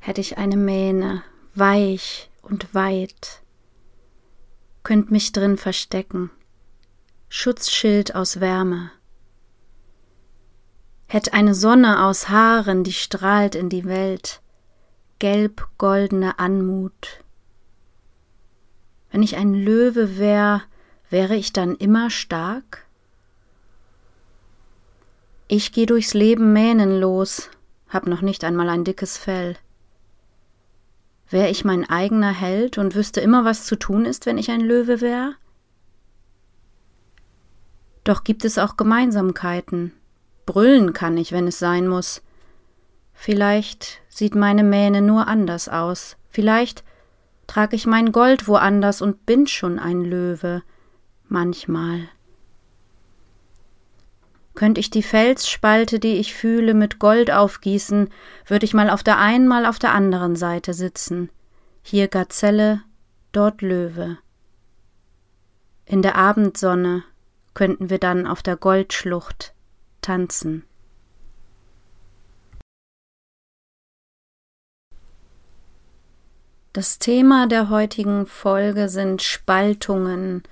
hätte ich eine Mähne, weich und weit, könnt mich drin verstecken, Schutzschild aus Wärme, hätt eine Sonne aus Haaren, die strahlt in die Welt, gelb-goldene Anmut. Wenn ich ein Löwe wär, wäre ich dann immer stark? Ich geh durchs Leben mähnenlos, hab noch nicht einmal ein dickes Fell. Wär ich mein eigener Held und wüsste immer, was zu tun ist, wenn ich ein Löwe wär? Doch gibt es auch Gemeinsamkeiten. Brüllen kann ich, wenn es sein muss. Vielleicht sieht meine Mähne nur anders aus. Vielleicht trag ich mein Gold woanders und bin schon ein Löwe. Manchmal. Könnt ich die Felsspalte, die ich fühle, mit Gold aufgießen, würde ich mal auf der einen, mal auf der anderen Seite sitzen. Hier Gazelle, dort Löwe. In der Abendsonne könnten wir dann auf der Goldschlucht tanzen. Das Thema der heutigen Folge sind Spaltungen,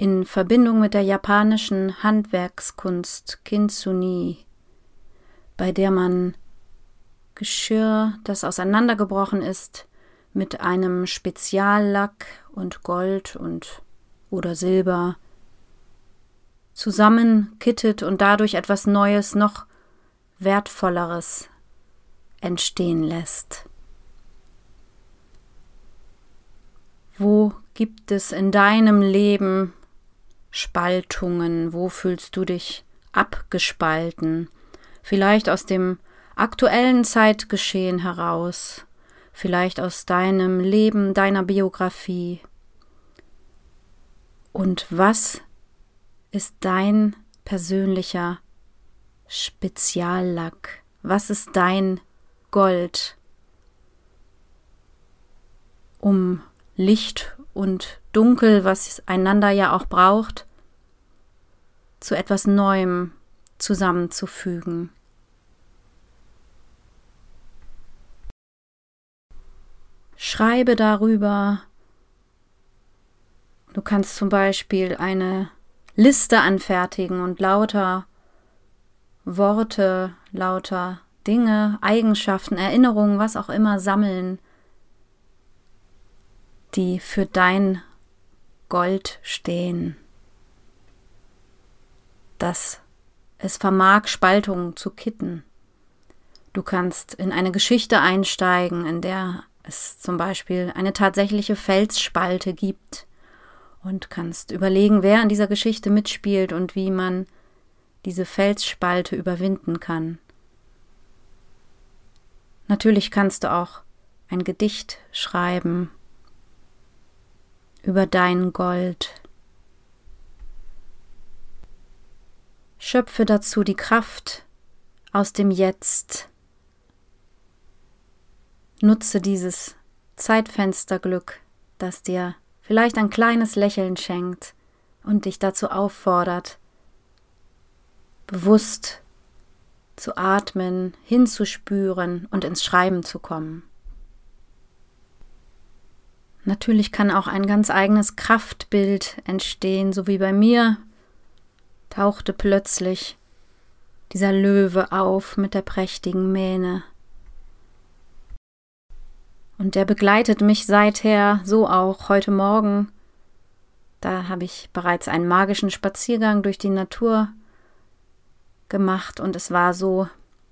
in Verbindung mit der japanischen Handwerkskunst Kintsugi, bei der man Geschirr, das auseinandergebrochen ist, mit einem Speziallack und Gold und oder Silber zusammenkittet und dadurch etwas Neues, noch wertvolleres entstehen lässt. Wo gibt es in deinem Leben Spaltungen? Wo fühlst du dich abgespalten? Vielleicht aus dem aktuellen Zeitgeschehen heraus, vielleicht aus deinem Leben, deiner Biografie. Und was ist dein persönlicher Speziallack? Was ist dein Gold, um Licht und Dunkel, was einander ja auch braucht, zu etwas Neuem zusammenzufügen. Schreibe darüber. Du kannst zum Beispiel eine Liste anfertigen und lauter Worte, lauter Dinge, Eigenschaften, Erinnerungen, was auch immer sammeln, die für dein Gold stehen, dass es vermag, Spaltungen zu kitten. Du kannst in eine Geschichte einsteigen, in der es zum Beispiel eine tatsächliche Felsspalte gibt und kannst überlegen, wer in dieser Geschichte mitspielt und wie man diese Felsspalte überwinden kann. Natürlich kannst du auch ein Gedicht schreiben über dein Gold. Schöpfe dazu die Kraft aus dem Jetzt. Nutze dieses Zeitfensterglück, das dir vielleicht ein kleines Lächeln schenkt und dich dazu auffordert, bewusst zu atmen, hinzuspüren und ins Schreiben zu kommen. Natürlich kann auch ein ganz eigenes Kraftbild entstehen, so wie bei mir tauchte plötzlich dieser Löwe auf mit der prächtigen Mähne. Und der begleitet mich seither so auch heute Morgen. Da habe ich bereits einen magischen Spaziergang durch die Natur gemacht und es war so,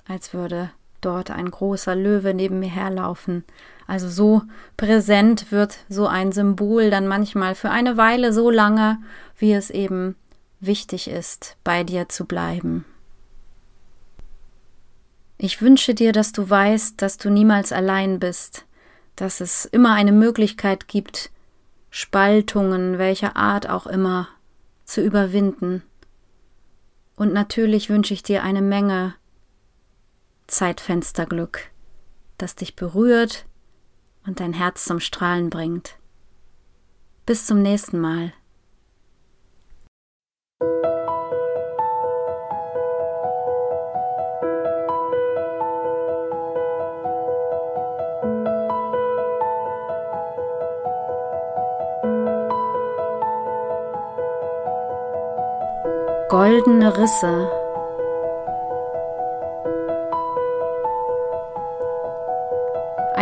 als würde dort ein großer Löwe neben mir herlaufen. Also so präsent wird so ein Symbol dann manchmal für eine Weile so lange, wie es eben wichtig ist, bei dir zu bleiben. Ich wünsche dir, dass du weißt, dass du niemals allein bist, dass es immer eine Möglichkeit gibt, Spaltungen welcher Art auch immer zu überwinden. Und natürlich wünsche ich dir eine Menge Zeitfensterglück, das dich berührt und dein Herz zum Strahlen bringt. Bis zum nächsten Mal. goldene Risse.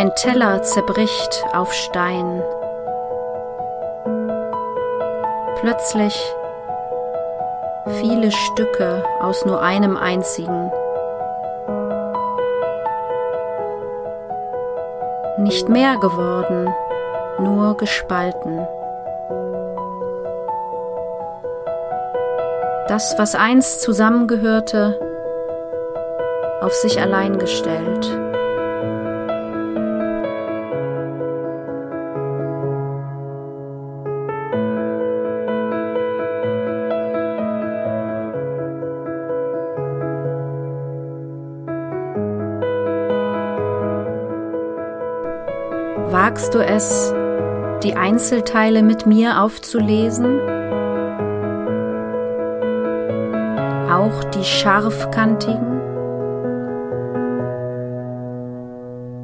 Ein Teller zerbricht auf Stein. Plötzlich viele Stücke aus nur einem einzigen. Nicht mehr geworden, nur gespalten. das, was einst zusammengehörte, auf sich allein gestellt. Wagst du es, die Einzelteile mit mir aufzulesen? auch die scharfkantigen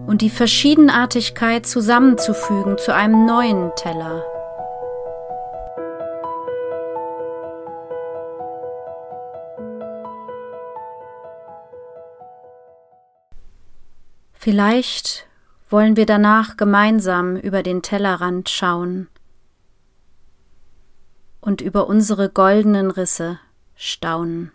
und die Verschiedenartigkeit zusammenzufügen zu einem neuen Teller. Vielleicht wollen wir danach gemeinsam über den Tellerrand schauen und über unsere goldenen Risse staunen.